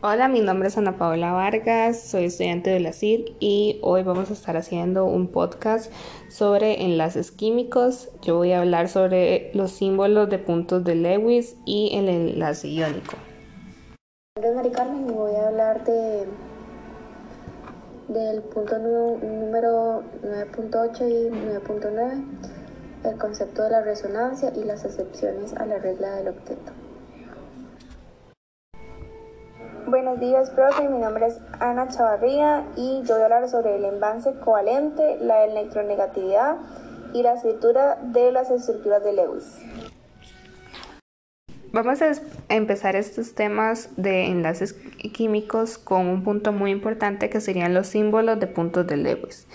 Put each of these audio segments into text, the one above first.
Hola, mi nombre es Ana Paola Vargas, soy estudiante de la CIR y hoy vamos a estar haciendo un podcast sobre enlaces químicos. Yo voy a hablar sobre los símbolos de puntos de Lewis y el enlace iónico. Mi nombre es Mari Carmen y voy a hablar de, del punto número 9.8 y 9.9, el concepto de la resonancia y las excepciones a la regla del octeto. Buenos días, profe. Mi nombre es Ana Chavarría y yo voy a hablar sobre el envase covalente, la electronegatividad y la escritura de las estructuras de Lewis. Vamos a empezar estos temas de enlaces químicos con un punto muy importante que serían los símbolos de puntos de Lewis.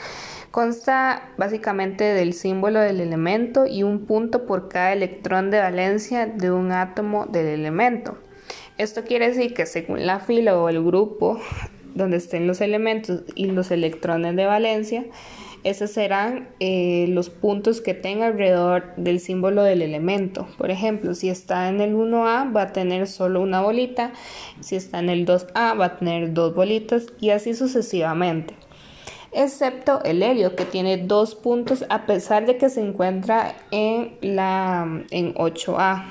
Consta básicamente del símbolo del elemento y un punto por cada electrón de valencia de un átomo del elemento. Esto quiere decir que según la fila o el grupo donde estén los elementos y los electrones de valencia, esos serán eh, los puntos que tenga alrededor del símbolo del elemento. Por ejemplo, si está en el 1A va a tener solo una bolita, si está en el 2A va a tener dos bolitas y así sucesivamente. Excepto el helio que tiene dos puntos a pesar de que se encuentra en la en 8A.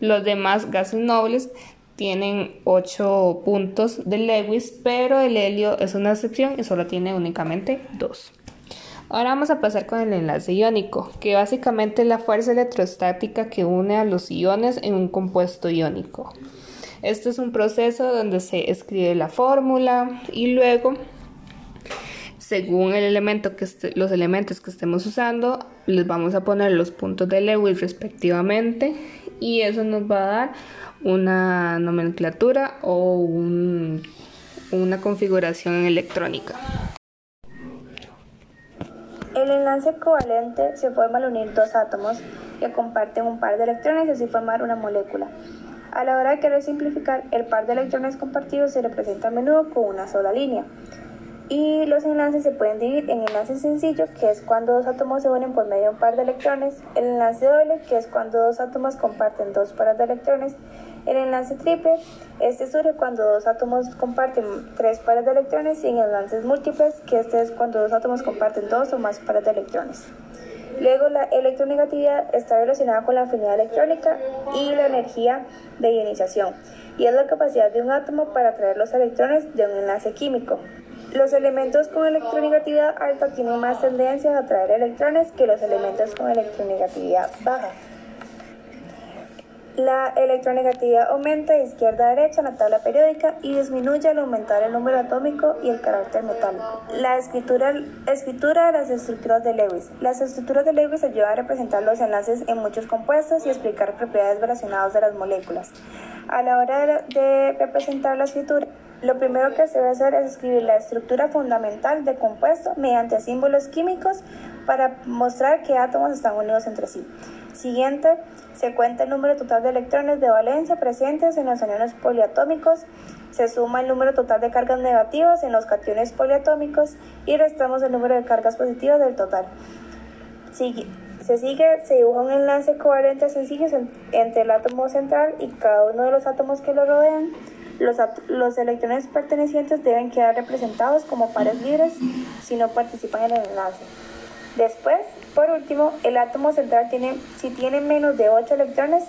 Los demás gases nobles tienen 8 puntos de Lewis, pero el helio es una excepción y solo tiene únicamente 2. Ahora vamos a pasar con el enlace iónico, que básicamente es la fuerza electrostática que une a los iones en un compuesto iónico. Esto es un proceso donde se escribe la fórmula y luego, según el elemento que los elementos que estemos usando, les vamos a poner los puntos de Lewis respectivamente y eso nos va a dar una nomenclatura o una configuración electrónica. El enlace covalente se forma al unir dos átomos que comparten un par de electrones y así formar una molécula. A la hora de querer simplificar, el par de electrones compartidos se representa a menudo con una sola línea. Y los enlaces se pueden dividir en enlaces sencillos, que es cuando dos átomos se unen por medio de un par de electrones, el enlace doble, que es cuando dos átomos comparten dos pares de electrones, el enlace triple, este surge cuando dos átomos comparten tres pares de electrones, y en enlaces múltiples, que este es cuando dos átomos comparten dos o más pares de electrones. Luego, la electronegatividad está relacionada con la afinidad electrónica y la energía de ionización, y es la capacidad de un átomo para atraer los electrones de un enlace químico. Los elementos con electronegatividad alta tienen más tendencia a atraer electrones que los elementos con electronegatividad baja. La electronegatividad aumenta de izquierda a derecha en la tabla periódica y disminuye al aumentar el número atómico y el carácter metálico. La escritura, escritura de las estructuras de Lewis. Las estructuras de Lewis ayudan a representar los enlaces en muchos compuestos y explicar propiedades relacionadas de las moléculas. A la hora de representar la escritura, lo primero que se debe hacer es escribir la estructura fundamental de compuesto mediante símbolos químicos para mostrar qué átomos están unidos entre sí. Siguiente, se cuenta el número total de electrones de valencia presentes en los aniones poliatómicos, se suma el número total de cargas negativas en los cationes poliatómicos y restamos el número de cargas positivas del total. se sigue, se dibuja un enlace covalente sencillo entre el átomo central y cada uno de los átomos que lo rodean. Los, electrones pertenecientes deben quedar representados como pares libres si no participan en el enlace. Después, por último, el átomo central tiene, si tiene menos de 8 electrones,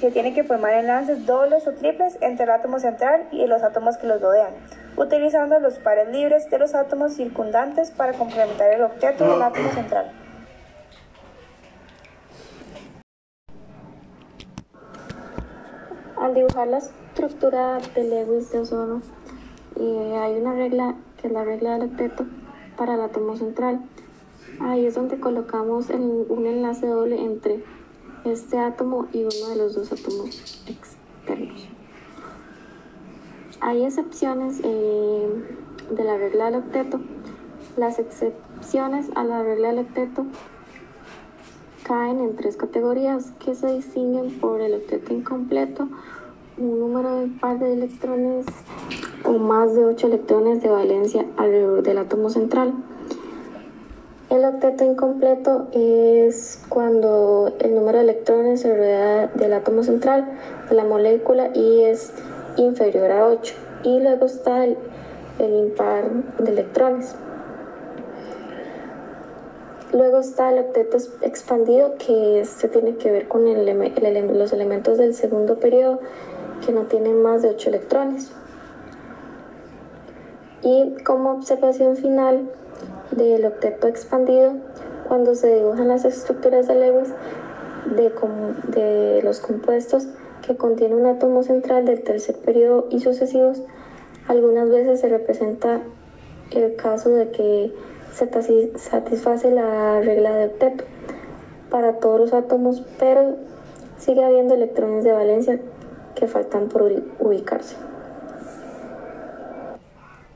se tiene que formar enlaces dobles o triples entre el átomo central y los átomos que los rodean, utilizando los pares libres de los átomos circundantes para complementar el objeto del átomo central. Al dibujar la estructura de Lewis de ozono, eh, hay una regla que es la regla del octeto para el átomo central. Ahí es donde colocamos un enlace doble entre este átomo y uno de los dos átomos externos. Hay excepciones eh, de la regla del octeto. Las excepciones a la regla del octeto caen en tres categorías que se distinguen por el octeto incompleto, un número de par de electrones o más de 8 electrones de valencia alrededor del átomo central. El octeto incompleto es cuando el número de electrones se rodea del átomo central de la molécula y es inferior a 8 y luego está el, impar de electrones. Luego está el octeto expandido, que este tiene que ver con los elementos del segundo periodo que no tienen más de 8 electrones. Y como observación final del octeto expandido, cuando se dibujan las estructuras de Lewis de, de los compuestos que contiene un átomo central del tercer periodo y sucesivos, algunas veces se representa el caso de que se satisface la regla de octeto para todos los átomos, pero sigue habiendo electrones de valencia que faltan por ubicarse.